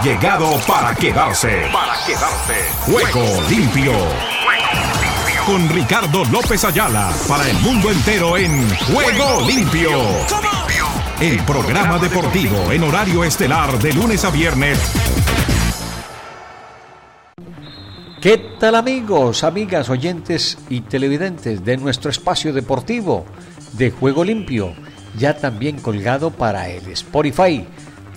Ha llegado para quedarse. Para quedarse. Juego limpio. Con Ricardo López Ayala para el mundo entero en Juego limpio. El programa deportivo en horario estelar de lunes a viernes. ¿Qué tal amigos, amigas, oyentes y televidentes de nuestro espacio deportivo de Juego Limpio? Ya también colgado para el Spotify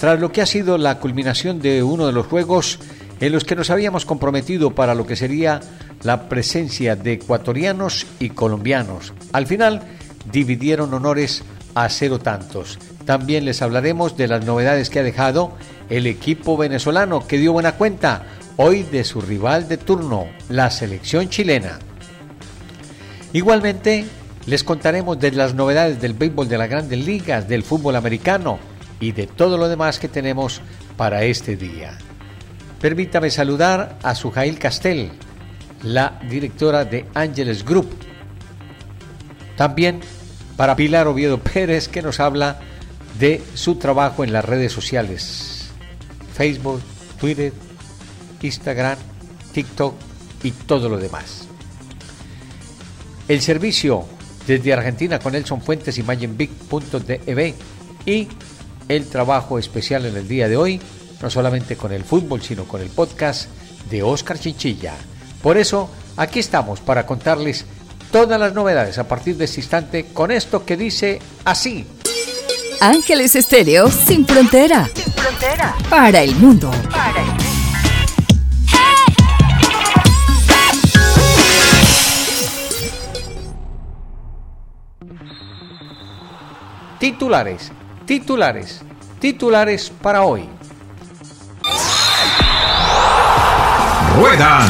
tras lo que ha sido la culminación de uno de los juegos en los que nos habíamos comprometido para lo que sería la presencia de ecuatorianos y colombianos. Al final dividieron honores a cero tantos. También les hablaremos de las novedades que ha dejado el equipo venezolano que dio buena cuenta hoy de su rival de turno, la selección chilena. Igualmente, les contaremos de las novedades del béisbol de las grandes ligas, del fútbol americano, y de todo lo demás que tenemos para este día. Permítame saludar a Sujail Castel, la directora de Ángeles Group. También para Pilar Oviedo Pérez, que nos habla de su trabajo en las redes sociales, Facebook, Twitter, Instagram, TikTok y todo lo demás. El servicio desde Argentina con Nelson Fuentes y MayenBig.dev y el trabajo especial en el día de hoy, no solamente con el fútbol, sino con el podcast de Oscar Chinchilla. Por eso, aquí estamos para contarles todas las novedades a partir de este instante con esto que dice así. Ángeles Estéreo sin frontera. Sin frontera. Para el mundo. Para el mundo. Titulares Titulares, titulares para hoy. Ruedan,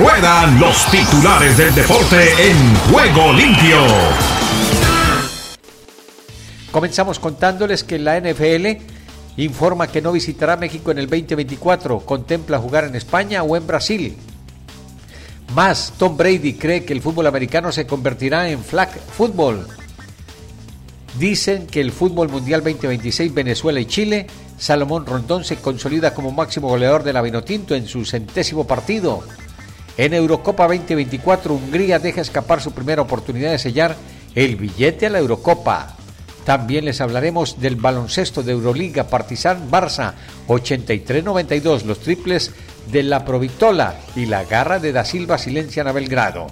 ruedan los titulares del deporte en juego limpio. Comenzamos contándoles que la NFL informa que no visitará México en el 2024, contempla jugar en España o en Brasil. Más, Tom Brady cree que el fútbol americano se convertirá en flag football Dicen que el fútbol mundial 2026 Venezuela y Chile, Salomón Rondón se consolida como máximo goleador de la Vinotinto en su centésimo partido. En Eurocopa 2024 Hungría deja escapar su primera oportunidad de sellar el billete a la Eurocopa. También les hablaremos del baloncesto de Euroliga Partizan Barça 83-92, los triples de la Provitola y la garra de Da Silva silencian a Belgrado.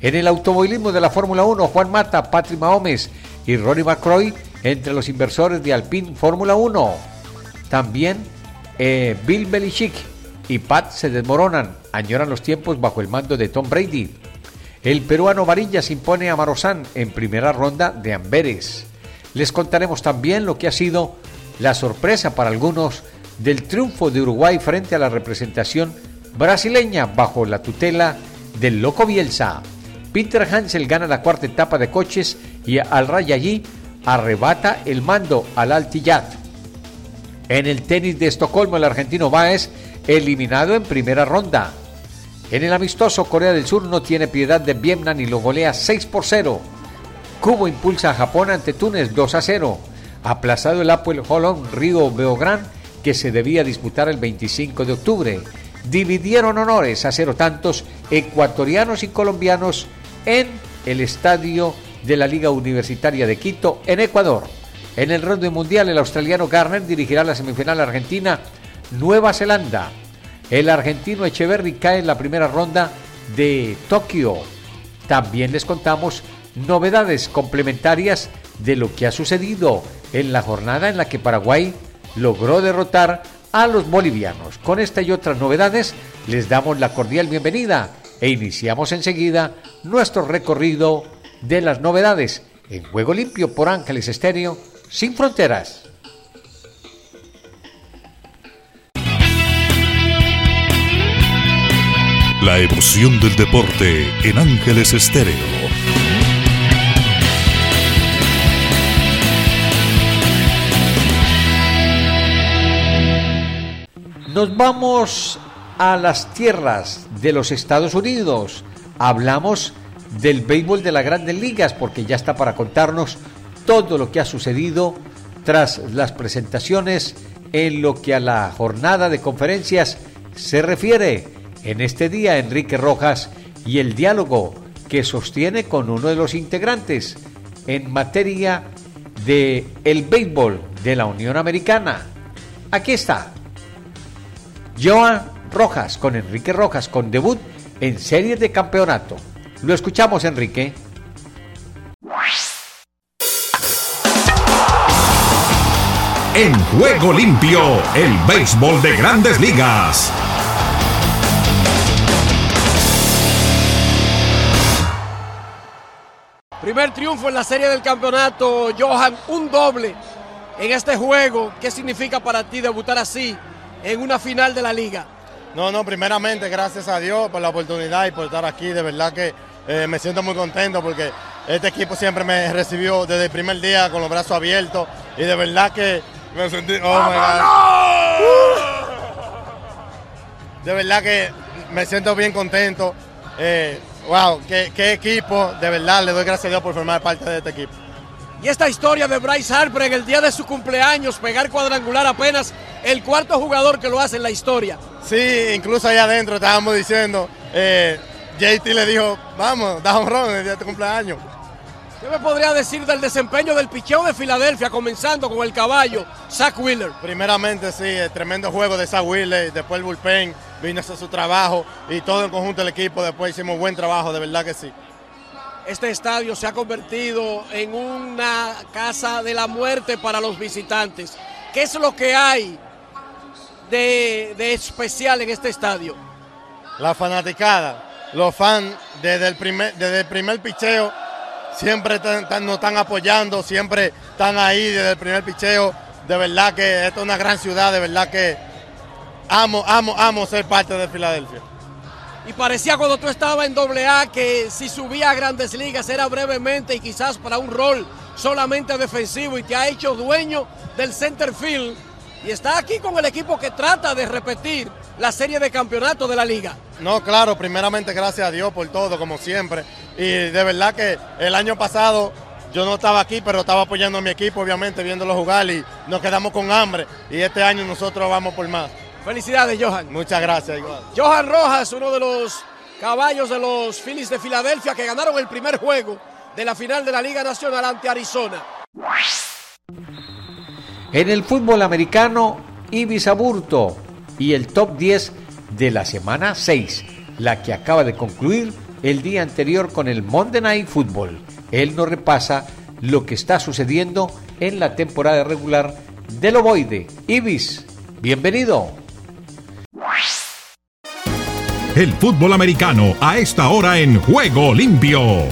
En el automovilismo de la Fórmula 1, Juan Mata, Patrick Mahomes y Ronnie McCroy entre los inversores de Alpine Fórmula 1. También eh, Bill Belichick y Pat se desmoronan, añoran los tiempos bajo el mando de Tom Brady. El peruano Varilla se impone a Marozán en primera ronda de Amberes. Les contaremos también lo que ha sido la sorpresa para algunos del triunfo de Uruguay frente a la representación brasileña bajo la tutela del Loco Bielsa. Peter Hansel gana la cuarta etapa de coches y al allí arrebata el mando al Altillad. En el tenis de Estocolmo, el argentino Baez eliminado en primera ronda. En el amistoso, Corea del Sur no tiene piedad de Vietnam y lo golea 6 por 0. Cubo impulsa a Japón ante Túnez 2 a 0. Aplazado el Apple Holland Río Beográn que se debía disputar el 25 de octubre. Dividieron honores a cero tantos ecuatorianos y colombianos en el estadio de la Liga Universitaria de Quito en Ecuador. En el rondo mundial, el australiano Garner dirigirá la semifinal argentina Nueva Zelanda. El argentino Echeverry cae en la primera ronda de Tokio. También les contamos novedades complementarias de lo que ha sucedido en la jornada en la que Paraguay logró derrotar a los bolivianos. Con esta y otras novedades les damos la cordial bienvenida e iniciamos enseguida nuestro recorrido de las novedades en Juego Limpio por Ángeles Estéreo sin fronteras. La emoción del deporte en Ángeles Estéreo. Nos vamos a las tierras de los Estados Unidos. Hablamos del béisbol de las grandes ligas porque ya está para contarnos todo lo que ha sucedido tras las presentaciones en lo que a la jornada de conferencias se refiere. En este día, Enrique Rojas y el diálogo que sostiene con uno de los integrantes en materia de el béisbol de la Unión Americana. Aquí está. Joan Rojas con Enrique Rojas con debut en series de campeonato. Lo escuchamos, Enrique. En juego limpio, el béisbol de grandes ligas. Primer triunfo en la serie del campeonato, Johan, un doble en este juego. ¿Qué significa para ti debutar así en una final de la liga? No, no, primeramente gracias a Dios por la oportunidad y por estar aquí. De verdad que eh, me siento muy contento porque este equipo siempre me recibió desde el primer día con los brazos abiertos y de verdad que me sentí... Oh my God. De verdad que me siento bien contento. Eh, wow, qué, qué equipo. De verdad le doy gracias a Dios por formar parte de este equipo. Y esta historia de Bryce Harper en el día de su cumpleaños, pegar cuadrangular apenas el cuarto jugador que lo hace en la historia. Sí, incluso allá adentro estábamos diciendo, eh, JT le dijo, vamos, da un ron el día de tu cumpleaños. ¿Qué me podría decir del desempeño del picheo de Filadelfia, comenzando con el caballo, Zach Wheeler? Primeramente, sí, el tremendo juego de Zach Wheeler, después el bullpen, vino a hacer su trabajo y todo en conjunto el equipo, después hicimos buen trabajo, de verdad que sí. Este estadio se ha convertido en una casa de la muerte para los visitantes. ¿Qué es lo que hay de, de especial en este estadio? La fanaticada, los fans desde el primer, desde el primer picheo siempre están- nos están apoyando, siempre están ahí desde el primer picheo. De verdad que esta es una gran ciudad, de verdad que amo, amo, amo ser parte de Filadelfia. Y parecía cuando tú estabas en AA que si subía a grandes ligas era brevemente y quizás para un rol solamente defensivo y te ha hecho dueño del center field. Y está aquí con el equipo que trata de repetir la serie de campeonato de la liga. No, claro, primeramente gracias a Dios por todo, como siempre. Y de verdad que el año pasado yo no estaba aquí, pero estaba apoyando a mi equipo, obviamente, viéndolo jugar y nos quedamos con hambre. Y este año nosotros vamos por más. Felicidades, Johan. Muchas gracias, igual. Johan Rojas, uno de los caballos de los Phillies de Filadelfia que ganaron el primer juego de la final de la Liga Nacional ante Arizona. En el fútbol americano, Ibis Aburto y el top 10 de la semana 6, la que acaba de concluir el día anterior con el Monday Night Football. Él nos repasa lo que está sucediendo en la temporada regular del Ovoide. Ibis, bienvenido. El fútbol americano a esta hora en juego limpio.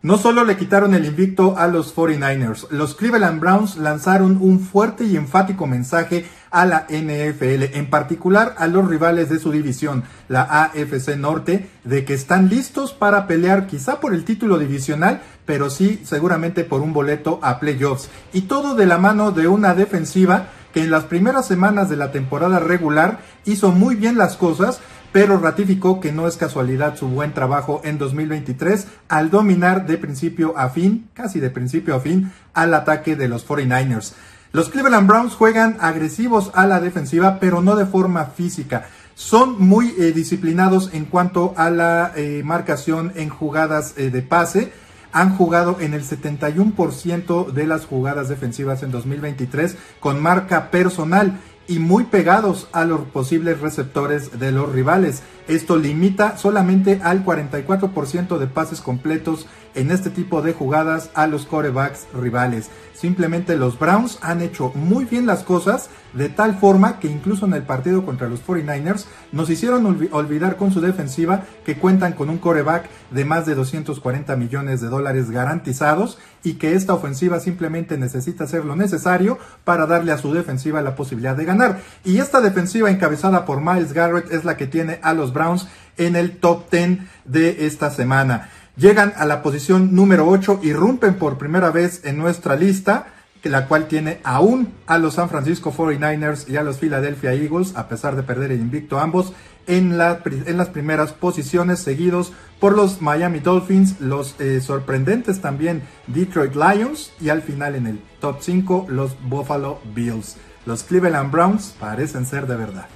No solo le quitaron el invicto a los 49ers, los Cleveland Browns lanzaron un fuerte y enfático mensaje a la NFL, en particular a los rivales de su división, la AFC Norte, de que están listos para pelear quizá por el título divisional, pero sí seguramente por un boleto a playoffs. Y todo de la mano de una defensiva que en las primeras semanas de la temporada regular hizo muy bien las cosas, pero ratificó que no es casualidad su buen trabajo en 2023 al dominar de principio a fin, casi de principio a fin, al ataque de los 49ers. Los Cleveland Browns juegan agresivos a la defensiva, pero no de forma física. Son muy eh, disciplinados en cuanto a la eh, marcación en jugadas eh, de pase han jugado en el 71% de las jugadas defensivas en 2023 con marca personal y muy pegados a los posibles receptores de los rivales. Esto limita solamente al 44% de pases completos en este tipo de jugadas a los corebacks rivales. Simplemente los Browns han hecho muy bien las cosas de tal forma que incluso en el partido contra los 49ers nos hicieron olvi- olvidar con su defensiva que cuentan con un coreback de más de 240 millones de dólares garantizados y que esta ofensiva simplemente necesita hacer lo necesario para darle a su defensiva la posibilidad de ganar. Y esta defensiva encabezada por Miles Garrett es la que tiene a los Browns en el top 10 de esta semana. Llegan a la posición número 8 y rompen por primera vez en nuestra lista la cual tiene aún a los San Francisco 49ers y a los Philadelphia Eagles, a pesar de perder el invicto ambos, en, en las primeras posiciones, seguidos por los Miami Dolphins, los eh, sorprendentes también Detroit Lions y al final en el top 5 los Buffalo Bills. Los Cleveland Browns parecen ser de verdad.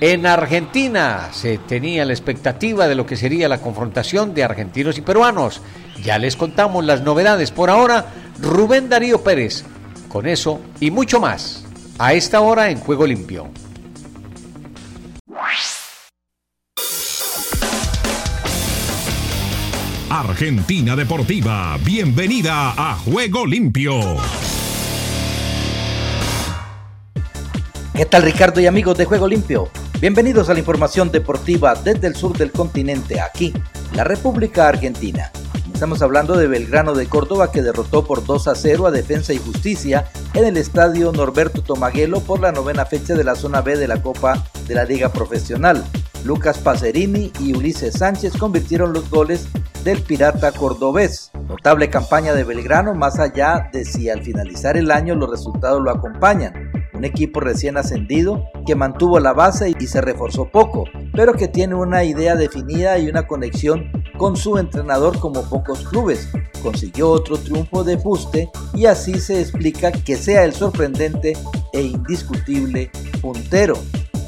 En Argentina se tenía la expectativa de lo que sería la confrontación de argentinos y peruanos. Ya les contamos las novedades. Por ahora, Rubén Darío Pérez. Con eso y mucho más. A esta hora en Juego Limpio. Argentina Deportiva, bienvenida a Juego Limpio. ¿Qué tal Ricardo y amigos de Juego Limpio? Bienvenidos a la información deportiva desde el sur del continente, aquí, la República Argentina. Estamos hablando de Belgrano de Córdoba que derrotó por 2 a 0 a Defensa y Justicia en el estadio Norberto Tomaguelo por la novena fecha de la zona B de la Copa de la Liga Profesional. Lucas Pacerini y Ulises Sánchez convirtieron los goles del Pirata Cordobés. Notable campaña de Belgrano más allá de si al finalizar el año los resultados lo acompañan un equipo recién ascendido que mantuvo la base y se reforzó poco, pero que tiene una idea definida y una conexión con su entrenador como pocos clubes. Consiguió otro triunfo de Buste y así se explica que sea el sorprendente e indiscutible puntero.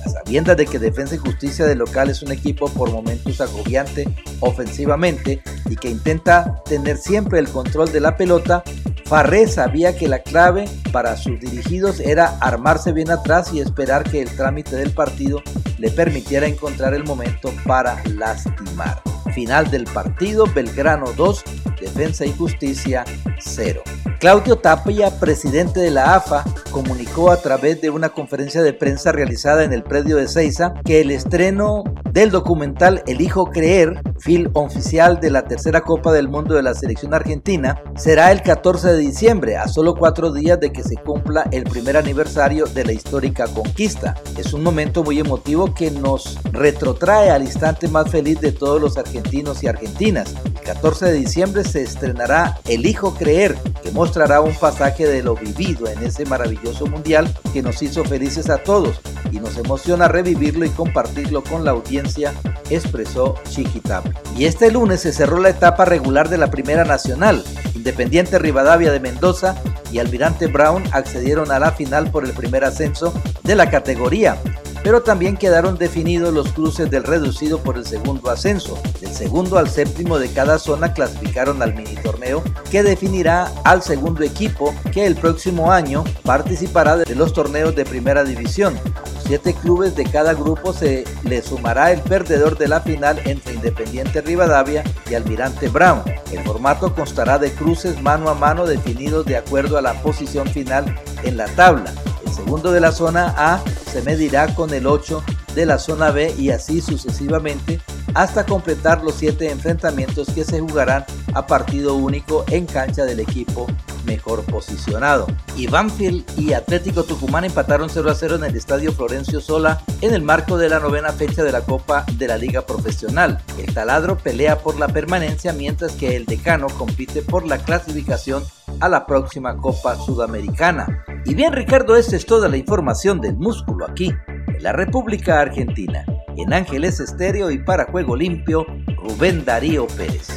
A sabiendas de que Defensa y Justicia de local es un equipo por momentos agobiante ofensivamente y que intenta tener siempre el control de la pelota, Farré sabía que la clave para sus dirigidos era armarse bien atrás y esperar que el trámite del partido le permitiera encontrar el momento para lastimar. Final del partido, Belgrano 2, Defensa y Justicia 0. Claudio Tapia, presidente de la AFA, comunicó a través de una conferencia de prensa realizada en el predio de Ceiza que el estreno del documental Elijo Creer, film oficial de la tercera Copa del Mundo de la selección argentina, será el 14 de diciembre, a solo cuatro días de que se cumpla el primer aniversario de la histórica conquista. Es un momento muy emotivo que nos retrotrae al instante más feliz de todos los argentinos y argentinas. El 14 de diciembre se estrenará Elijo Creer, que mostrará un pasaje de lo vivido en ese maravilloso mundial que nos hizo felices a todos y nos emociona revivirlo y compartirlo con la audiencia, expresó Chiquitap. Y este lunes se cerró la etapa regular de la Primera Nacional. Independiente Rivadavia de Mendoza y Almirante Brown accedieron a la final por el primer ascenso de la categoría pero también quedaron definidos los cruces del reducido por el segundo ascenso. Del segundo al séptimo de cada zona clasificaron al mini torneo que definirá al segundo equipo que el próximo año participará de los torneos de primera división. Siete clubes de cada grupo se le sumará el perdedor de la final entre Independiente Rivadavia y Almirante Brown. El formato constará de cruces mano a mano definidos de acuerdo a la posición final en la tabla. Segundo de la zona A se medirá con el 8 de la zona B y así sucesivamente hasta completar los 7 enfrentamientos que se jugarán a partido único en cancha del equipo mejor posicionado. Y Banfield y Atlético Tucumán empataron 0 a 0 en el estadio Florencio Sola en el marco de la novena fecha de la Copa de la Liga Profesional. El taladro pelea por la permanencia mientras que el decano compite por la clasificación a la próxima Copa Sudamericana. Y bien Ricardo, esta es toda la información del músculo aquí, en la República Argentina. En Ángeles Estéreo y para Juego Limpio, Rubén Darío Pérez.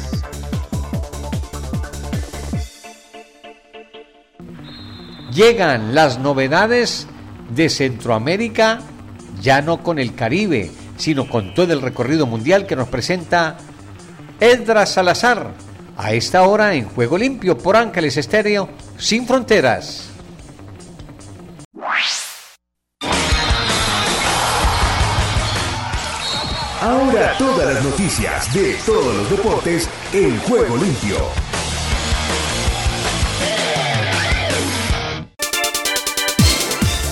Llegan las novedades de Centroamérica, ya no con el Caribe, sino con todo el recorrido mundial que nos presenta Edra Salazar. A esta hora en Juego Limpio por Ángeles Estéreo, sin fronteras. Ahora todas las noticias de todos los deportes en Juego Limpio.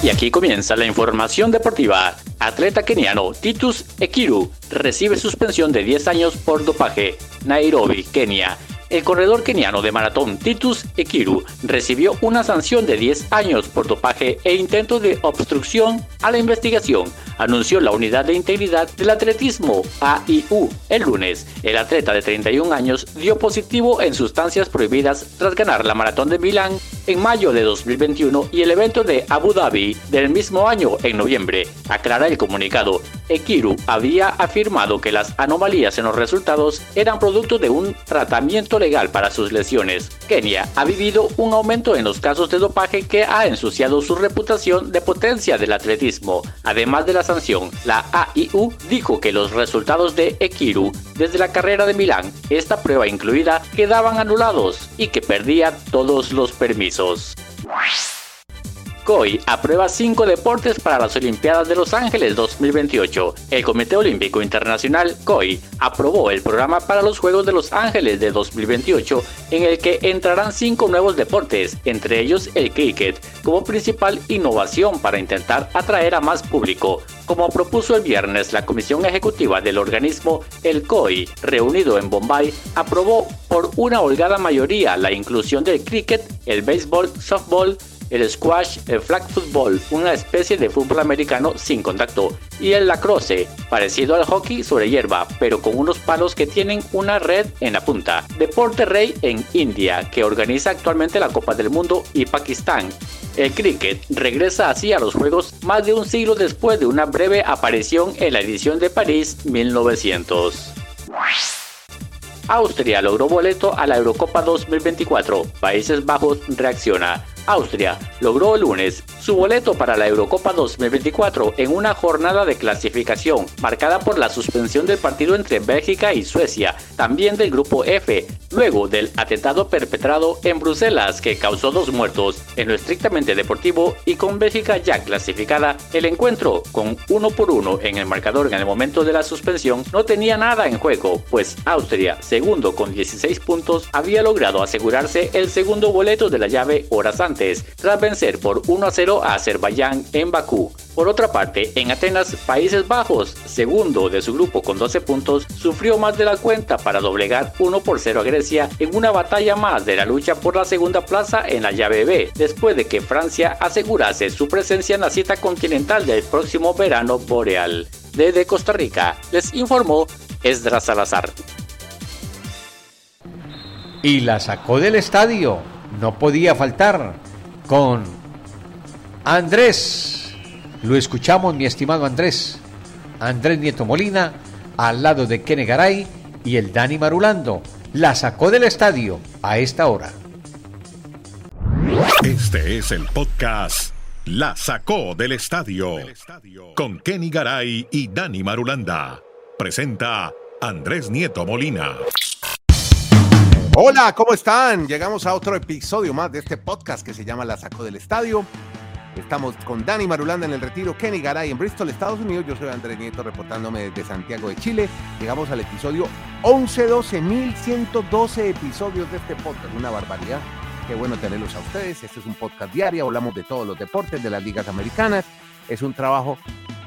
Y aquí comienza la información deportiva. Atleta keniano Titus Ekiru recibe suspensión de 10 años por dopaje. Nairobi, Kenia. El corredor keniano de maratón Titus Ekiru recibió una sanción de 10 años por dopaje e intento de obstrucción a la investigación, anunció la Unidad de Integridad del Atletismo AIU el lunes. El atleta de 31 años dio positivo en sustancias prohibidas tras ganar la maratón de Milán en mayo de 2021 y el evento de Abu Dhabi del mismo año en noviembre. Aclara el comunicado. Ekiru había afirmado que las anomalías en los resultados eran producto de un tratamiento legal para sus lesiones. Kenia ha vivido un aumento en los casos de dopaje que ha ensuciado su reputación de potencia del atletismo. Además de la sanción, la AIU dijo que los resultados de Ekiru desde la carrera de Milán, esta prueba incluida, quedaban anulados y que perdía todos los permisos. COI aprueba cinco deportes para las Olimpiadas de Los Ángeles 2028. El Comité Olímpico Internacional, COI, aprobó el programa para los Juegos de Los Ángeles de 2028, en el que entrarán cinco nuevos deportes, entre ellos el cricket, como principal innovación para intentar atraer a más público. Como propuso el viernes la Comisión Ejecutiva del organismo, el COI, reunido en Bombay, aprobó por una holgada mayoría la inclusión del cricket, el béisbol, softball, el squash, el flag football, una especie de fútbol americano sin contacto, y el lacrosse, parecido al hockey sobre hierba, pero con unos palos que tienen una red en la punta. Deporte rey en India, que organiza actualmente la Copa del Mundo, y Pakistán. El cricket regresa así a los Juegos más de un siglo después de una breve aparición en la edición de París 1900. Austria logró boleto a la Eurocopa 2024. Países Bajos reacciona. Austria logró el lunes su boleto para la Eurocopa 2024 en una jornada de clasificación marcada por la suspensión del partido entre Bélgica y Suecia, también del grupo F, luego del atentado perpetrado en Bruselas que causó dos muertos. En lo estrictamente deportivo y con Bélgica ya clasificada, el encuentro con uno por uno en el marcador en el momento de la suspensión no tenía nada en juego, pues Austria, segundo con 16 puntos, había logrado asegurarse el segundo boleto de la llave horas antes tras vencer por 1 a 0 a Azerbaiyán en Bakú. Por otra parte, en Atenas, Países Bajos, segundo de su grupo con 12 puntos, sufrió más de la cuenta para doblegar 1 por 0 a Grecia en una batalla más de la lucha por la segunda plaza en la llave B, después de que Francia asegurase su presencia en la cita continental del próximo verano boreal. Desde Costa Rica, les informó Esdras Salazar. Y la sacó del estadio, no podía faltar con Andrés. Lo escuchamos, mi estimado Andrés. Andrés Nieto Molina, al lado de Kene Garay y el Dani Marulando. La sacó del estadio a esta hora. Este es el podcast La sacó del estadio con Kenny Garay y Dani Marulanda. Presenta Andrés Nieto Molina. Hola, ¿cómo están? Llegamos a otro episodio más de este podcast que se llama La Saco del Estadio. Estamos con Dani Marulanda en el retiro, Kenny Garay en Bristol, Estados Unidos. Yo soy Andrés Nieto reportándome desde Santiago de Chile. Llegamos al episodio 11, 12, 1112 episodios de este podcast. Una barbaridad. Qué bueno tenerlos a ustedes. Este es un podcast diario. Hablamos de todos los deportes, de las ligas americanas. Es un trabajo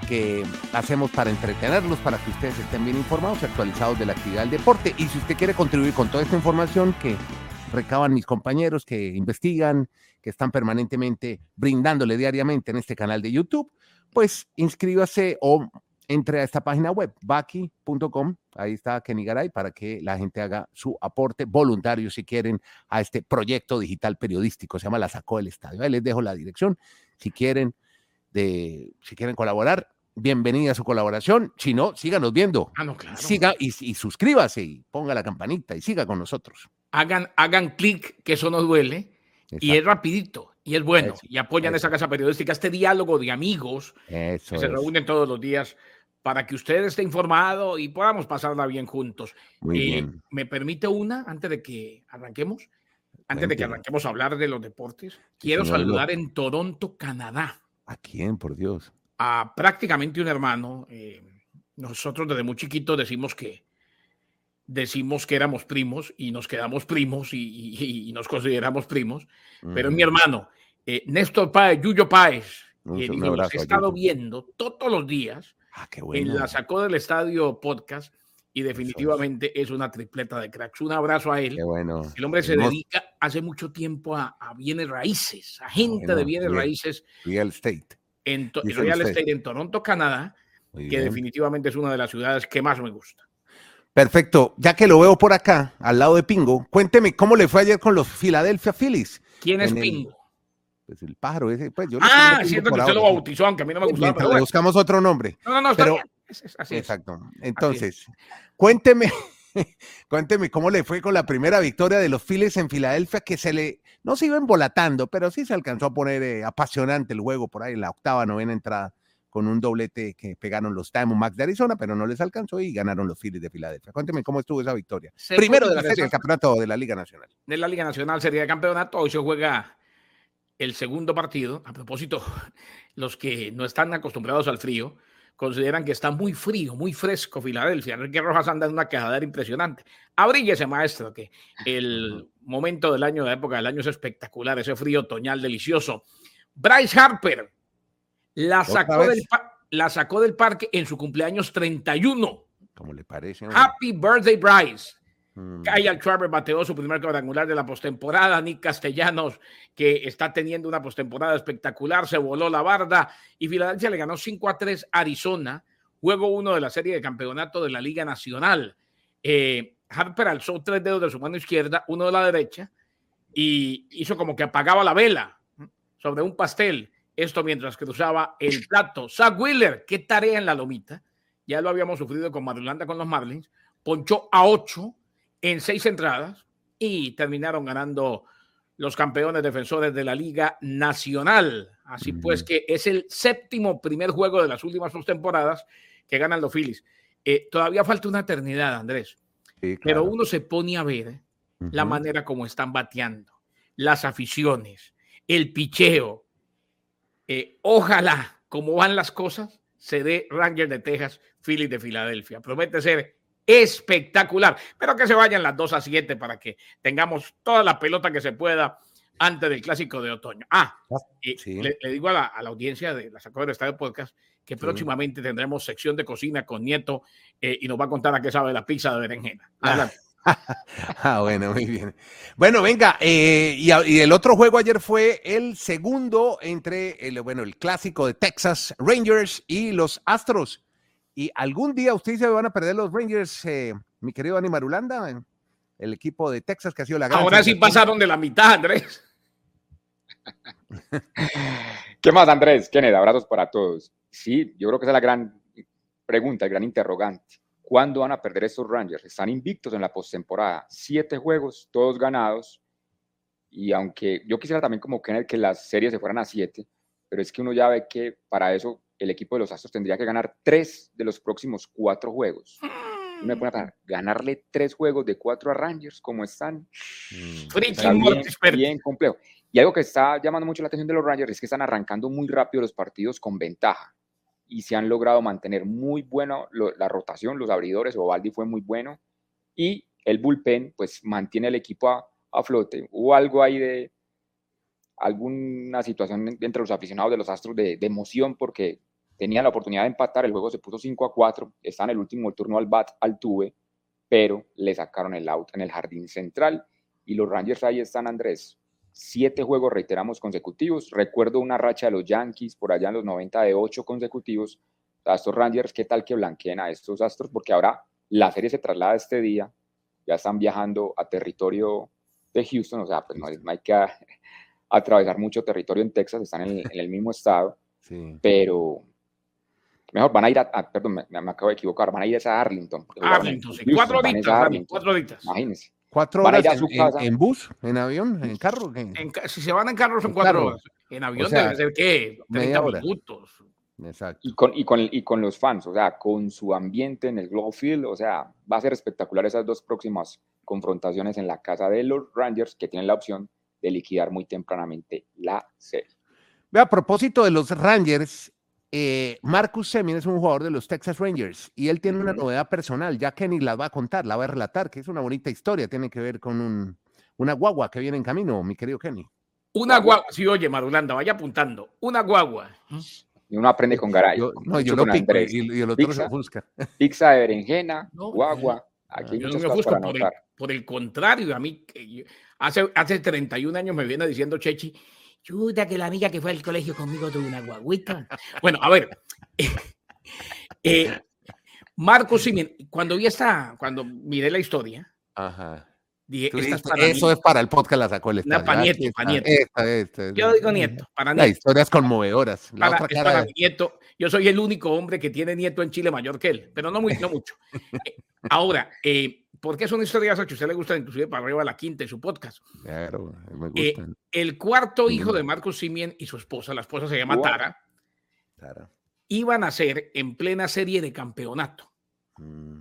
que hacemos para entretenerlos, para que ustedes estén bien informados y actualizados de la actividad del deporte. Y si usted quiere contribuir con toda esta información que recaban mis compañeros, que investigan, que están permanentemente brindándole diariamente en este canal de YouTube, pues inscríbase o entre a esta página web, baki.com, ahí está Kenny Garay, para que la gente haga su aporte voluntario, si quieren, a este proyecto digital periodístico, se llama La Sacó del Estadio. Ahí les dejo la dirección, si quieren, de, si quieren colaborar, bienvenida a su colaboración. Si no, síganos viendo. Ah, no, claro. Siga y, y suscríbase y ponga la campanita y siga con nosotros. Hagan, hagan clic, que eso no duele. Y es rapidito, y es bueno. Eso, y apoyan eso. esa casa periodística, este diálogo de amigos Eso que se es. reúnen todos los días para que usted esté informado y podamos pasarla bien juntos. Muy Eh, bien. ¿Me permite una antes de que arranquemos? Antes de que arranquemos a hablar de los deportes, quiero saludar en Toronto, Canadá, ¿A quién, por Dios? A prácticamente un hermano. eh, nosotros desde muy chiquitos decimos que decimos que éramos primos y nos quedamos primos y, y- y nos consideramos primos, pero es mi hermano, eh, Néstor Páez, Yuyo Páez, Un- eh, abrazo he a estado viendo todos los días Ah, qué en bueno. la sacó del estadio podcast y definitivamente es una tripleta de cracks. Un abrazo a él. Qué bueno. El hombre se dedica hace mucho tiempo a, bienes raíces, a gente de bienes raíces. Real Estate. En Real Estate en Toronto, Canadá, que definitivamente es una de las ciudades que más me gusta. Perfecto. Ya que lo veo por acá, al lado de Pingo, cuénteme cómo le fue ayer con los Philadelphia Phillies. ¿Quién es Pingo? pues el pájaro ese, pues yo Ah, siento que usted lo bautizó, aunque a mí no me gustaba. Pero buscamos otro nombre. No, no, no, está bien. así Exacto. Entonces, cuénteme, cuénteme cómo le fue con la primera victoria de los Phillies en Filadelfia, que se le, no se iba embolatando, pero sí se alcanzó a poner eh, apasionante el juego por ahí en la octava, novena entrada, con un doblete que pegaron los Diamondbacks de Arizona, pero no les alcanzó y ganaron los Phillies de Filadelfia. Cuénteme cómo estuvo esa victoria. Primero de la serie del campeonato de la Liga Nacional. De la Liga Nacional, sería de campeonato, hoy se juega el segundo partido. A propósito, los que no están acostumbrados al frío consideran que está muy frío, muy fresco Filadelfia. Enrique Rojas anda en una quejadera impresionante. Abríguese, maestro, que el momento del año, de época del año es espectacular, ese frío otoñal delicioso. Bryce Harper la sacó, del, la sacó del parque en su cumpleaños 31. ¿Cómo le parece? Happy birthday, Bryce. Mm. Kyle Traver bateó su primer cuadrangular de la postemporada. Nick Castellanos, que está teniendo una postemporada espectacular, se voló la barda y Filadelfia le ganó 5 a 3 a Arizona, juego uno de la serie de campeonato de la Liga Nacional. Eh, Harper alzó tres dedos de su mano izquierda, uno de la derecha, y hizo como que apagaba la vela sobre un pastel. Esto mientras cruzaba el plato. Zach Wheeler, qué tarea en la lomita. Ya lo habíamos sufrido con Madulanda con los Marlins. Ponchó a ocho en seis entradas y terminaron ganando los campeones defensores de la Liga Nacional. Así pues que es el séptimo primer juego de las últimas dos temporadas que ganan los Phillies. Eh, todavía falta una eternidad, Andrés. Pero uno se pone a ver la manera como están bateando, las aficiones, el picheo. Eh, ojalá, como van las cosas, se dé Ranger de Texas, Phillies de Filadelfia. Promete ser espectacular. Pero que se vayan las 2 a 7 para que tengamos toda la pelota que se pueda antes del clásico de otoño. Ah, ah y le, digo a la, audiencia de la Sacó del Estadio Podcast que próximamente tendremos sección de cocina con Nieto eh, y nos va a contar a qué sabe la pizza de berenjena. ah, bueno, muy bien. Bueno, venga, eh, y, y, el otro juego ayer fue el segundo entre el, bueno, el clásico de Texas Rangers y los Astros. Y algún día ustedes se van a perder los Rangers, eh, mi querido Ani Marulanda, el equipo de Texas que ha sido la gran. Ahora sí pasaron de la mitad, Andrés. ¿Qué más, Andrés? Kenneth, abrazos para todos. Sí, yo creo que esa es la gran pregunta, el gran interrogante. ¿Cuándo van a perder estos Rangers? Están invictos en la postemporada. Siete juegos, todos ganados. Y aunque yo quisiera también como Kenneth que las series se fueran a siete, pero es que uno ya ve que para eso el equipo de los Astros tendría que ganar tres de los próximos cuatro juegos. Me pone a ganarle tres juegos de cuatro a Rangers, como están. Mm. bien, complejo. Y algo que está llamando mucho la atención de los Rangers es que están arrancando muy rápido los partidos con ventaja y se han logrado mantener muy bueno la rotación, los abridores, Ovaldi fue muy bueno y el bullpen pues mantiene el equipo a, a flote. Hubo algo ahí de, alguna situación entre los aficionados de los Astros de, emoción porque tenían la oportunidad de empatar, el juego se puso 5 a 4, está en el último turno al bat, al tuve, pero le sacaron el out en el jardín central y los Rangers ahí están, Andrés. Siete juegos, reiteramos, consecutivos. Recuerdo una racha de los Yankees por allá en los 90 de ocho consecutivos. A estos Rangers, ¿qué tal que blanqueen a estos Astros? Porque ahora la serie se traslada este día, ya están viajando a territorio de Houston, o sea, pues no, hay que atravesar mucho territorio en Texas, están en el, mismo estado, pero mejor van a ir a, perdón, me, acabo de equivocar, van a ir a Arlington. Arlington, sí, cuatro horitas, cuatro horitas. Imagínense. Cuatro horas en, bus, en avión, en carro. si se van en carro son cuatro horas. En avión debe ser qué, 30 minutos. Exacto. Y con, y, con, y con los fans, o sea, con su ambiente en el Globe Field, o sea, va a ser espectacular esas dos próximas confrontaciones en la casa de los Rangers, que tienen la opción de liquidar muy tempranamente la serie. Ve, a propósito de los Rangers, eh, Marcus Semien es un jugador de los Texas Rangers y él tiene una novedad personal, ya Kenny la va a contar, la va a relatar, que es una bonita historia, tiene que ver con un, una guagua que viene en camino, mi querido Kenny. Una guagua, sí, oye, Marulanda, vaya apuntando, una guagua Y uno aprende con Garay. Yo, no, yo lo pico y, y, el otro pizza, se busca. Pizza de berenjena, No, guagua. Aquí hay Yo no me ofusco, por el, por el contrario, a mí yo- hace, hace 31 años me viene diciendo Chechi, chuta que la amiga que fue al colegio conmigo tuvo una guaguita. Bueno, a ver, eh, Marco Simen, cuando vi esta, cuando miré la historia, Ajá. dije, esta es para eso mí. es para el podcast, la sacó el Una estadio. pa' Ah, nieto, aquí pa' está. nieto. Esta, esta, Yo digo nieto, para Las nieto. historias conmovedoras. La Para, otra es cara para de- mi nieto. Yo soy el único hombre que tiene nieto en Chile mayor que él, pero no, muy, no mucho. Eh, Ahora, eh, ¿por qué son historias que a usted le gustan, inclusive para arriba la quinta en su podcast? Claro, me Eh, el cuarto hijo de Marcos Simien y su esposa, la esposa se llama Wow. Tara, Claro. iban a ser en plena serie de campeonato. Mm.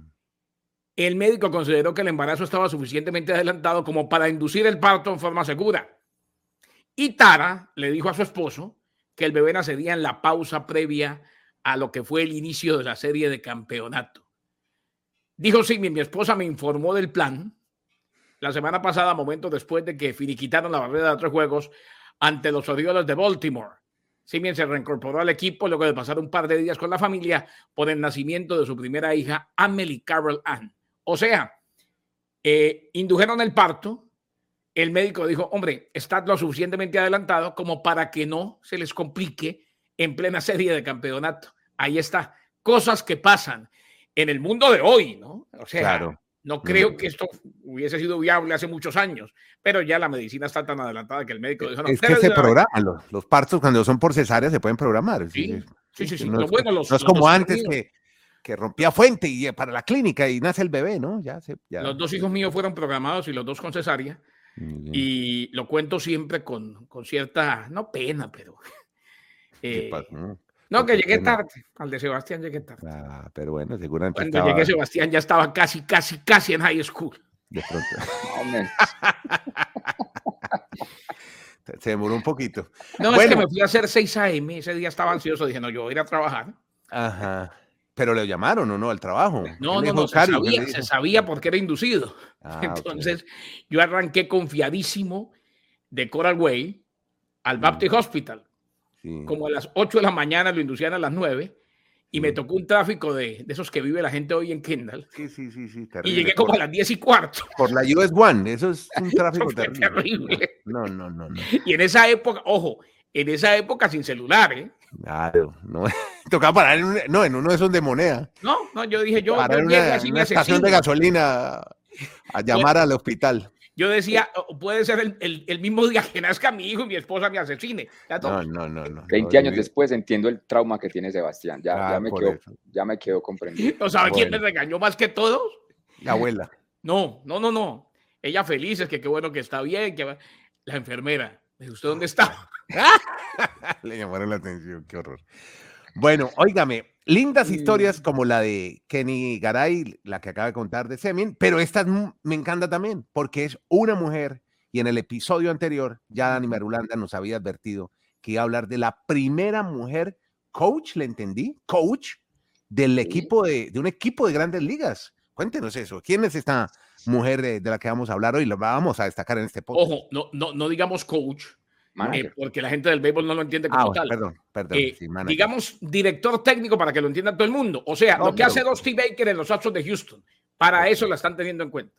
El médico consideró que el embarazo estaba suficientemente adelantado como para inducir el parto en forma segura. Y Tara le dijo a su esposo que el bebé nacería en la pausa previa a lo que fue el inicio de la serie de campeonato. Dijo Simien, mi esposa me informó del plan la semana pasada, momentos después de que finiquitaron la barrera de tres juegos ante los Orioles de Baltimore. Simien se reincorporó al equipo luego de pasar un par de días con la familia por el nacimiento de su primera hija, Amelie Carol Ann. O sea, eh, indujeron el parto. El médico dijo, hombre, está lo suficientemente adelantado como para que no se les complique en plena serie de campeonato. Ahí está. Cosas que pasan en el mundo de hoy, ¿no? O sea, Claro. no creo que esto hubiese sido viable hace muchos años, pero ya la medicina está tan adelantada que el médico dijo, no, Es que se programan los, los partos cuando son por cesárea se pueden programar. Sí, sí, sí, sí. No, es, bueno, los- no es como antes que, que rompía fuente y eh, para la clínica y nace el bebé, ¿no? Ya se, ya. Los dos hijos míos fueron programados y los dos con cesárea. Y lo cuento siempre con, con cierta, no pena, pero... ¿Qué eh? No, ¿Por que llegué tarde. Al de Sebastián llegué tarde. Ah, pero bueno, seguramente Cuando estaba llegué, Sebastián ya estaba casi, casi, casi en high school. de pronto. Se demoró un poquito. No, es que me fui a hacer 6 a.m. Ese día estaba ansioso. Dije, no, yo voy a ir a trabajar. Ajá. Pero le llamaron o no al trabajo. No, ¿Qué le no, no, se sabía, se sabía porque era inducido. Ah. Entonces, yo arranqué confiadísimo de Coral Way al Baptist Hospital. Sí. Como a las 8 de la mañana lo inducían a las 9 y me Mm. tocó un tráfico de, de esos que vive la gente hoy en Kendall. Sí, sí, sí, sí, Y terrible. llegué como por, a las 10 y cuarto. por la US One, eso es un tráfico terrible. terrible. No, no, no, no. Y en esa época, ojo, en esa época sin celular, ¿eh? Claro, no. Tocaba parar en un, no, en uno de esos de moneda. No, no, yo dije, yo, parar yo una, así en me una estación de gasolina a llamar al hospital. Yo decía, "O- puede ser el, el- el mismo día que nazca mi hijo y mi esposa me asesine. No, no, no, no. 20 años después entiendo el trauma que tiene Sebastián. Ya, Ah, ya, me, por quedó, eso. ya me quedó comprendido. ¿No sabe quién me regañó más que todos? La abuela. No, no, no, no. Ella feliz, es que qué bueno que está bien. Que... va- La enfermera, ¿de usted dónde está? Le llamaron la atención, qué horror. Bueno, óigame, lindas historias como la de Kenny Garay, la que acaba de contar de Semin, pero esta me encanta también porque es una mujer y en el episodio anterior ya Dani Marulanda nos había advertido que iba a hablar de la primera mujer coach, ¿le entendí? Coach del equipo de, de un equipo de grandes ligas. Cuéntenos eso. ¿Quién es esta mujer de, de la que vamos a hablar hoy? La vamos a destacar en este podcast. Ojo, no, no, no digamos coach, eh, porque la gente del béisbol no lo entiende como Ah, bueno, tal. perdón, perdón. Eh, sí, digamos director técnico para que lo entienda todo el mundo. O sea, No, lo que pero- hace Dusty Baker en los Astros de Houston. Para eso la están teniendo en cuenta.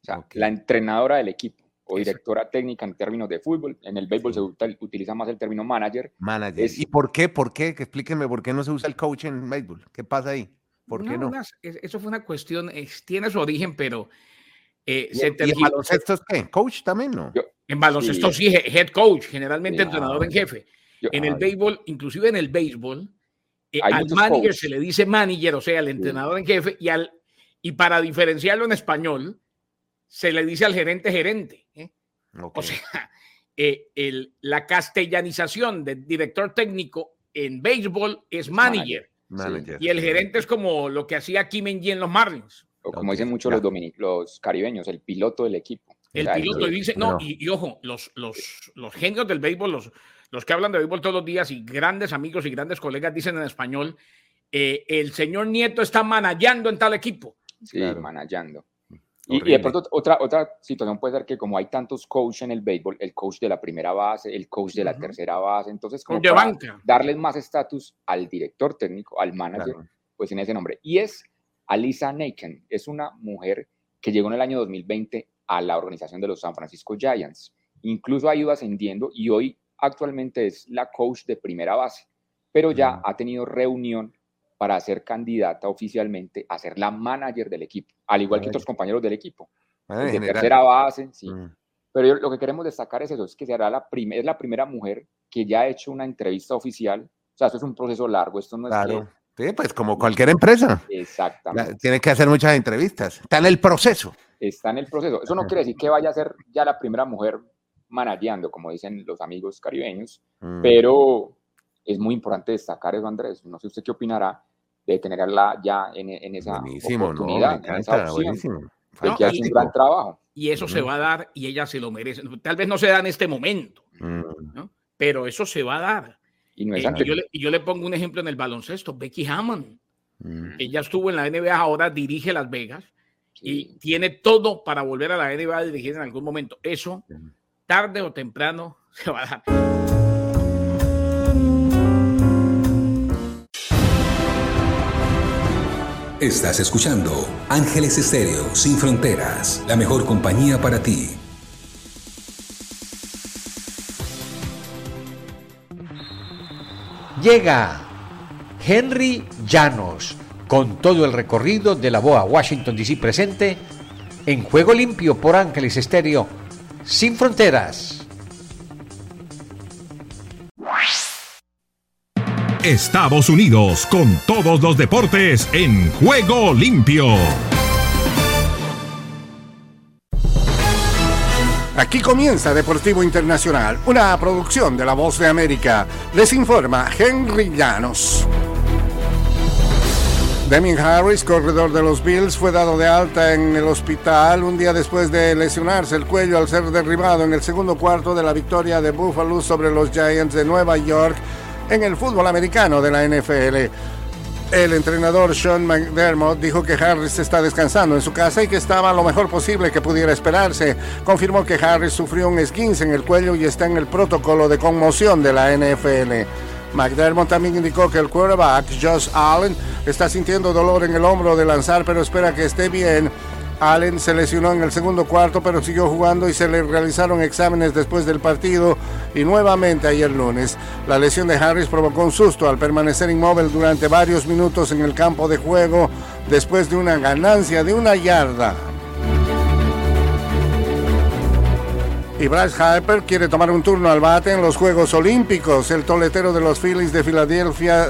O sea, Ok. la entrenadora del equipo o Exacto. directora técnica en términos de fútbol. En el béisbol se uta- utiliza más el término manager. Manager. Es- ¿Y por qué? ¿Por qué? Que explíquenme por qué no se usa el coach en béisbol. ¿Qué pasa ahí? ¿Por qué no? eso fue una cuestión, es- tiene su origen, pero eh, ¿Y, se y baloncesto es qué? ¿Coach también no? Yo- en baloncesto sí, he- head coach, generalmente entrenador en jefe. yo- En el ay, béisbol, inclusive en el béisbol, eh, al manager coach. se le dice manager, o sea, al entrenador en jefe, y, al, y para diferenciarlo en español, se le dice al gerente gerente. ¿eh? O sea, eh, el- la castellanización del director técnico en béisbol es manager. Manager. Y el gerente es como lo que hacía Kim en los Marlins. o como dicen muchos los, los caribeños, el piloto del equipo. El piloto y dice, no, no. y, y ojo, los, los, los genios del béisbol, los, los que hablan de béisbol todos los días y grandes amigos y grandes colegas dicen en español, eh, el señor Nieto está manejando en tal equipo. Sí, Claro. y, de pronto otra, otra situación puede ser que como hay tantos coaches en el béisbol, el coach de la primera base, el coach de la tercera base, entonces como para darles más estatus al director técnico, al manager, pues en ese nombre. Y es Alisa Naken, es una mujer que llegó en el año 2020 a la organización de los San Francisco Giants. Incluso ha ido ascendiendo y hoy actualmente es la coach de primera base, pero ya ha tenido reunión para ser candidata oficialmente a ser la manager del equipo, al igual que otros compañeros del equipo. de tercera base, sí. Mm. Pero lo que queremos destacar es eso, es que será la es la primera mujer que ya ha hecho una entrevista oficial. O sea, esto es un proceso largo, esto no es claro. Sí, pues como cualquier empresa. Exactamente. Tiene que hacer muchas entrevistas. Está en el proceso. Está en el proceso. Eso no quiere decir que vaya a ser ya la primera mujer manageando, como dicen los amigos caribeños, mm. pero es muy importante destacar eso, Andrés. No sé usted qué opinará, de tenerla ya en, en esa oportunidad, en esa opción, que hace un gran trabajo. Y eso se va a dar y ella se lo merece. Tal vez no se da en este momento, mm. pero eso se va a dar. Y, eh, yo le, yo le, pongo un ejemplo en el baloncesto, Becky Hammond. Mm. Ella estuvo en la NBA, ahora dirige Las Vegas y tiene todo para volver a la NBA a dirigir en algún momento. Eso, tarde o temprano, se va a dar. Estás escuchando Ángeles Estéreo Sin Fronteras, la mejor compañía para ti. Llega Henry Llanos con todo el recorrido de la BOA Washington DC presente en Juego Limpio por Ángeles Estéreo Sin Fronteras. Estados Unidos con todos los deportes en juego limpio. Aquí comienza Deportivo Internacional, una producción de La Voz de América. Les informa Henry Llanos. Deming Harris, corredor de los Bills, fue dado de alta en el hospital un día después de lesionarse el cuello al ser derribado en el segundo cuarto de la victoria de Buffalo sobre los Giants de Nueva York en el fútbol americano de la NFL. El entrenador Sean McDermott dijo que Harris está descansando en su casa y que estaba lo mejor posible que pudiera esperarse. Confirmó que Harris sufrió un esguince en el cuello y está en el protocolo de conmoción de la NFL. McDermott también indicó que el quarterback Josh Allen está sintiendo dolor en el hombro de lanzar, pero espera que esté bien Allen se lesionó en el segundo cuarto, pero siguió jugando y se le realizaron exámenes después del partido y nuevamente ayer lunes. La lesión de Harris provocó un susto al permanecer inmóvil durante varios minutos en el campo de juego después de una ganancia de una yarda. Y Bryce Harper quiere tomar un turno al bate en los Juegos Olímpicos. El toletero de los Phillies de Filadelfia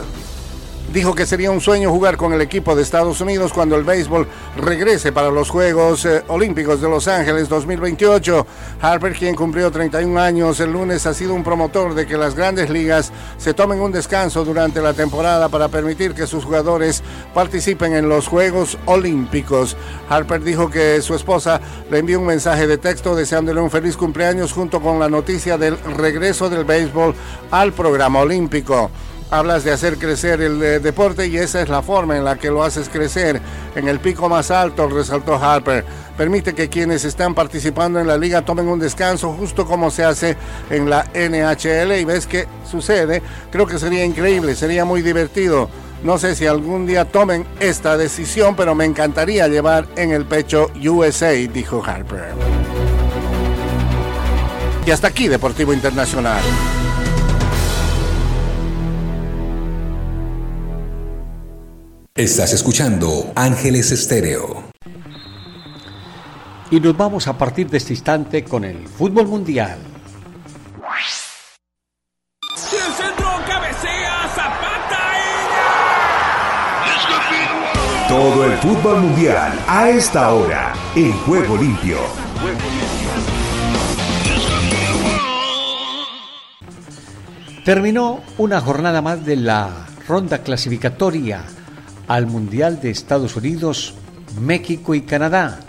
dijo que sería un sueño jugar con el equipo de Estados Unidos cuando el béisbol regrese para los Juegos eh, Olímpicos de Los Ángeles 2028. Harper, quien cumplió 31 años el lunes, ha sido un promotor de que las grandes ligas se tomen un descanso durante la temporada para permitir que sus jugadores participen en los Juegos Olímpicos. Harper dijo que su esposa le envió un mensaje de texto deseándole un feliz cumpleaños junto con la noticia del regreso del béisbol al programa olímpico hablas de hacer crecer el eh, deporte y esa es la forma en la que lo haces crecer. En el pico más alto, resaltó Harper. Permite que quienes están participando en la liga tomen un descanso, justo como se hace en la NHL. Y ves que sucede. Creo que sería increíble, sería muy divertido. No sé si algún día tomen esta decisión, pero me encantaría llevar en el pecho USA, dijo Harper. Y hasta aquí, Deportivo Internacional. Estás escuchando Ángeles Estéreo. Y nos vamos a partir de este instante con el fútbol mundial. Todo el fútbol mundial a esta hora en Juego Limpio. Terminó una jornada más de la ronda clasificatoria al Mundial de Estados Unidos, México y Canadá.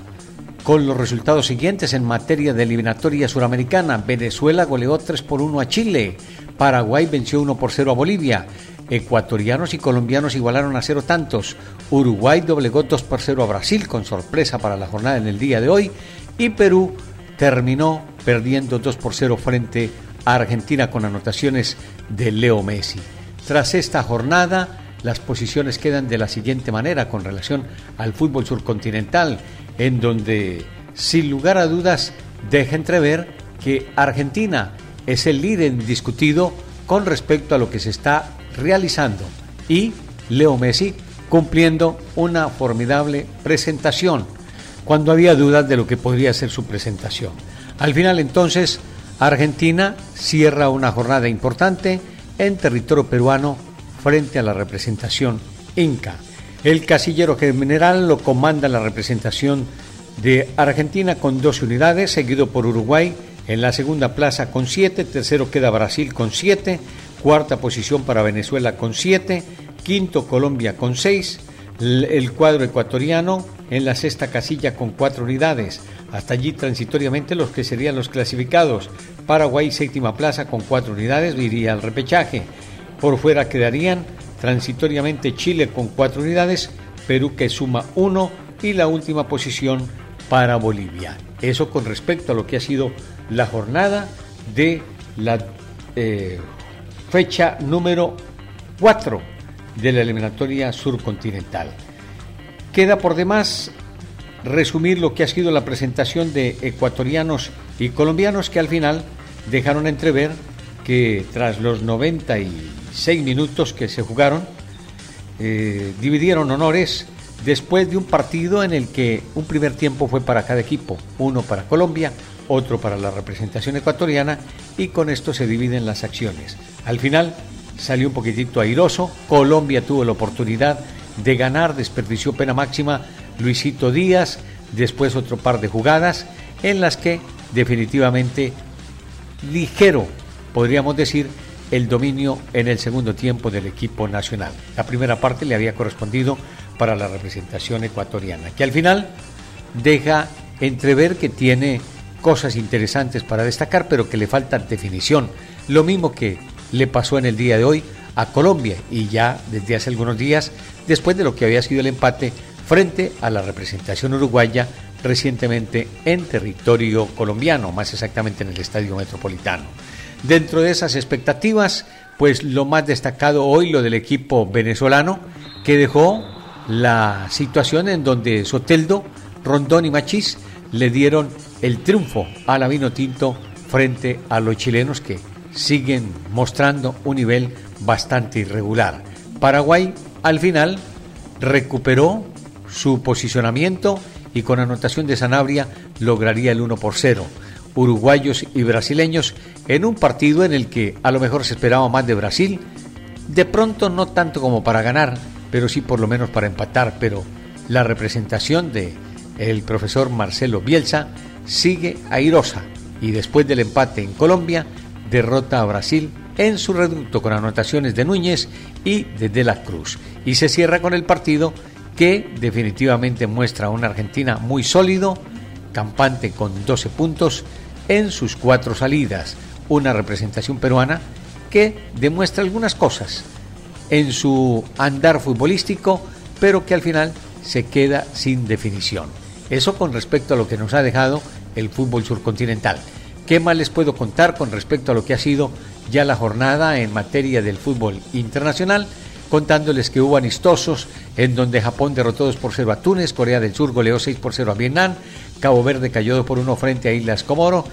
con los resultados siguientes en materia de eliminatoria suramericana. Venezuela goleó 3 por 1 a Chile, Paraguay venció 1 por 0 a Bolivia, ecuatorianos y colombianos igualaron a cero tantos, Uruguay doblegó 2 por 0 a Brasil con sorpresa para la jornada en el día de hoy y Perú terminó perdiendo 2 por 0 frente a Argentina con anotaciones de Leo Messi. Tras esta jornada, las posiciones quedan de la siguiente manera con relación al fútbol surcontinental, en donde, sin lugar a dudas, deja entrever que Argentina es el líder indiscutido con respecto a lo que se está realizando y Leo Messi cumpliendo una formidable presentación cuando había dudas de lo que podría ser su presentación. Al final entonces Argentina cierra una jornada importante en territorio peruano frente a la representación inca. El casillero general lo comanda la representación de Argentina con 12 unidades, seguido por Uruguay en la segunda plaza con 7, tercero queda Brasil con 7, cuarta posición para Venezuela con 7, quinto Colombia con 6, el cuadro ecuatoriano en la sexta casilla con 4 unidades, hasta allí transitoriamente los que serían los clasificados, Paraguay séptima plaza con 4 unidades, iría al repechaje, por fuera quedarían transitoriamente Chile con 4 unidades, Perú que suma 1 y la última posición para Bolivia. Eso con respecto a lo que ha sido la jornada de la eh, fecha número 4 de la eliminatoria surcontinental. Queda por demás resumir lo que ha sido la presentación de ecuatorianos y colombianos que al final dejaron entrever que tras los 96 minutos que se jugaron, eh, dividieron honores después de un partido en el que un primer tiempo fue para cada equipo, uno para Colombia, otro para la representación ecuatoriana y con esto se dividen las acciones. Al final salió un poquitito airoso, Colombia tuvo la oportunidad de ganar, desperdició pena máxima Luisito Díaz, después otro par de jugadas en las que definitivamente ligero, podríamos decir, el dominio en el segundo tiempo del equipo nacional. La primera parte le había correspondido para la representación ecuatoriana, que al final deja entrever que tiene cosas interesantes para destacar, pero que le falta definición. Lo mismo que le pasó en el día de hoy a Colombia y ya desde hace algunos días, después de lo que había sido el empate frente a la representación uruguaya recientemente en territorio colombiano, más exactamente en el Estadio Metropolitano. Dentro de esas expectativas, pues lo más destacado hoy lo del equipo venezolano que dejó la situación en donde Soteldo, Rondón y Machís le dieron el triunfo a la vino tinto frente a los chilenos que siguen mostrando un nivel bastante irregular. Paraguay al final recuperó su posicionamiento y con anotación de Sanabria lograría el 1 por 0. Uruguayos y brasileños en un partido en el que a lo mejor se esperaba más de Brasil, de pronto no tanto como para ganar, pero sí por lo menos para empatar, pero la representación de el profesor Marcelo Bielsa sigue airosa y después del empate en Colombia derrota a Brasil en su reducto con anotaciones de Núñez y de De la Cruz. Y se cierra con el partido que definitivamente muestra a una Argentina muy sólido, campante con 12 puntos en sus cuatro salidas. Una representación peruana que demuestra algunas cosas en su andar futbolístico, pero que al final se queda sin definición. Eso con respecto a lo que nos ha dejado el fútbol surcontinental. ¿Qué más les puedo contar con respecto a lo que ha sido ya la jornada en materia del fútbol internacional? Contándoles que hubo amistosos en donde Japón derrotó 2 por 0 a Túnez, Corea del Sur goleó 6 por 0 a Vietnam, Cabo Verde cayó 2 por 1 frente a Islas Comoro,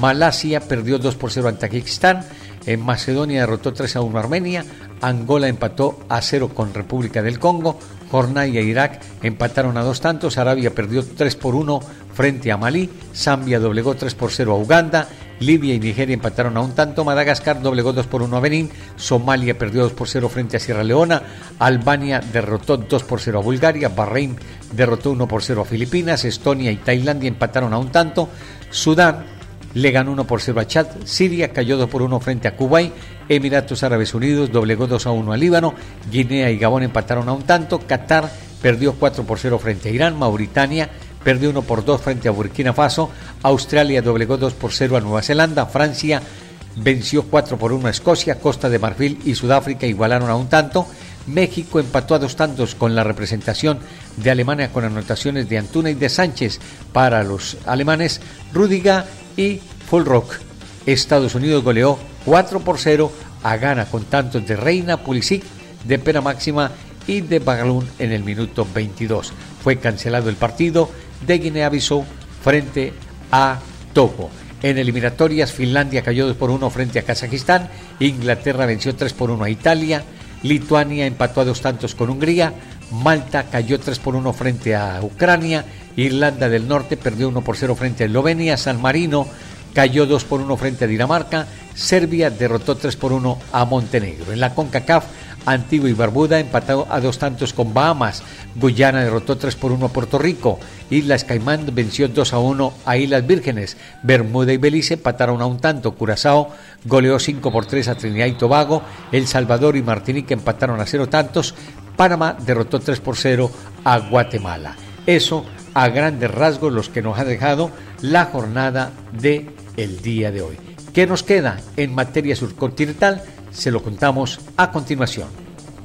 Malasia perdió 2 por 0 ante Tajikistán, en Macedonia derrotó 3 a 1 a Armenia, Angola empató a 0 con República del Congo, Jornaya e Irak empataron a dos tantos, Arabia perdió 3 por 1 frente a Malí, Zambia doblegó 3 por 0 a Uganda, Libia y Nigeria empataron a un tanto, Madagascar doblegó 2 por 1 a Benín, Somalia perdió 2 por 0 frente a Sierra Leona, Albania derrotó 2 por 0 a Bulgaria, Bahrein derrotó 1 por 0 a Filipinas, Estonia y Tailandia empataron a un tanto, Sudán le ganó 1 por 0 a Chad, Siria cayó 2 por 1 frente a Kuwait, Emiratos Árabes Unidos doblegó 2 a 1 a Líbano, Guinea y Gabón empataron a un tanto, Qatar perdió 4 por 0 frente a Irán, Mauritania perdió 1 por 2 frente a Burkina Faso, Australia doblegó 2 por 0 a Nueva Zelanda, Francia venció 4 por 1 a Escocia, Costa de Marfil y Sudáfrica igualaron a un tanto, México empató a dos tantos con la representación de Alemania con anotaciones de Antuna y de Sánchez para los alemanes, Rudiga y Fulrock. Estados Unidos goleó 4 por 0 a Ghana con tantos de Reina, Pulisic, de pena máxima y de Bagalún en el minuto 22. Fue cancelado el partido de Guinea-Bissau frente a Togo. En eliminatorias, Finlandia cayó 2 por 1 frente a Kazajistán, Inglaterra venció 3 por 1 a Italia, Lituania empató a dos tantos con Hungría, Malta cayó 3 por 1 frente a Ucrania, Irlanda del Norte perdió 1 por 0 frente a Eslovenia, San Marino cayó 2 por 1 frente a Dinamarca, Serbia derrotó 3 por 1 a Montenegro. En la CONCACAF, Antigua y Barbuda empató a dos tantos con Bahamas, Guyana derrotó 3 por 1 a Puerto Rico, Islas Caimán venció 2 a 1 a Islas Vírgenes, Bermuda y Belice empataron a un tanto, Curazao goleó 5 por 3 a Trinidad y Tobago, El Salvador y Martinica empataron a 0 tantos, Panamá derrotó 3 por 0 a Guatemala. Eso a grandes rasgos los que nos ha dejado la jornada de el día de hoy. ¿Qué nos queda en materia surcontinental? Se lo contamos a continuación.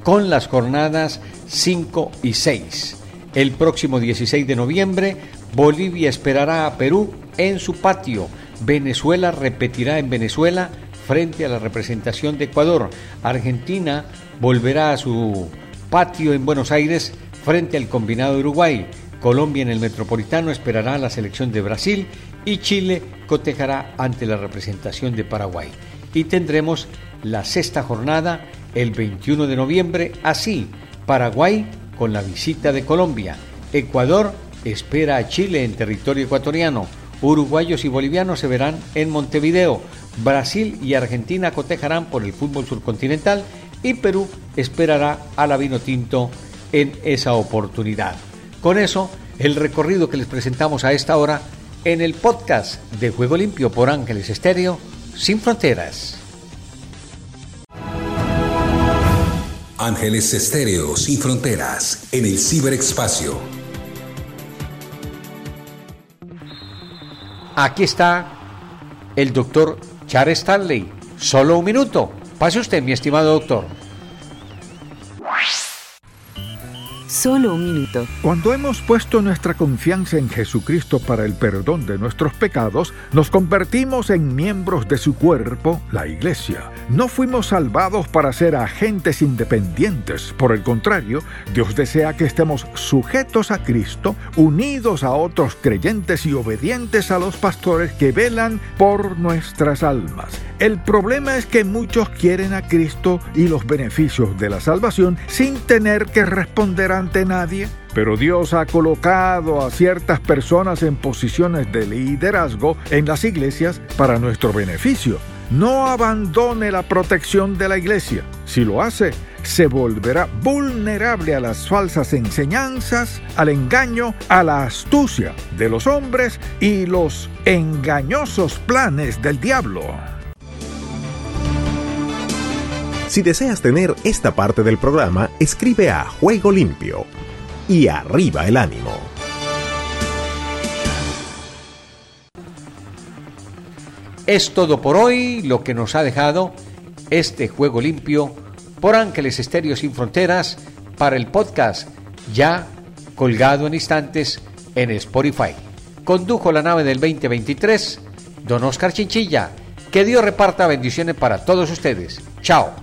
Con las jornadas 5 y 6. El próximo 16 de noviembre, Bolivia esperará a Perú en su patio. Venezuela repetirá en Venezuela frente a la representación de Ecuador. Argentina volverá a su patio en Buenos Aires frente al combinado de Uruguay. Colombia en el Metropolitano esperará a la selección de Brasil y Chile cotejará ante la representación de Paraguay. Y tendremos la sexta jornada el 21 de noviembre, así, Paraguay con la visita de Colombia, Ecuador espera a Chile en territorio ecuatoriano, uruguayos y bolivianos se verán en Montevideo, Brasil y Argentina cotejarán por el fútbol surcontinental y Perú esperará a la vino tinto en esa oportunidad. Con eso, el recorrido que les presentamos a esta hora en el podcast de Juego Limpio por Ángeles Estéreo, sin fronteras. Ángeles Estéreo sin fronteras en el ciberespacio. Aquí está el doctor Charles Stanley. Solo un minuto. Pase usted, mi estimado doctor. Solo un minuto. Cuando hemos puesto nuestra confianza en Jesucristo para el perdón de nuestros pecados, nos convertimos en miembros de su cuerpo, la Iglesia. No fuimos salvados para ser agentes independientes. Por el contrario, Dios desea que estemos sujetos a Cristo, unidos a otros creyentes y obedientes a los pastores que velan por nuestras almas. El problema es que muchos quieren a Cristo y los beneficios de la salvación sin tener que responder ante nadie. Pero Dios ha colocado a ciertas personas en posiciones de liderazgo en las iglesias para nuestro beneficio. No abandone la protección de la iglesia. Si lo hace, se volverá vulnerable a las falsas enseñanzas, al engaño, a la astucia de los hombres y los engañosos planes del diablo. Si deseas tener esta parte del programa, escribe a Juego Limpio y arriba el ánimo. Es todo por hoy lo que nos ha dejado este juego limpio por Ángeles Estéreo Sin Fronteras para el podcast ya colgado en instantes en Spotify. Condujo la nave del 2023 don Oscar Chinchilla. Que Dios reparta bendiciones para todos ustedes. Chao.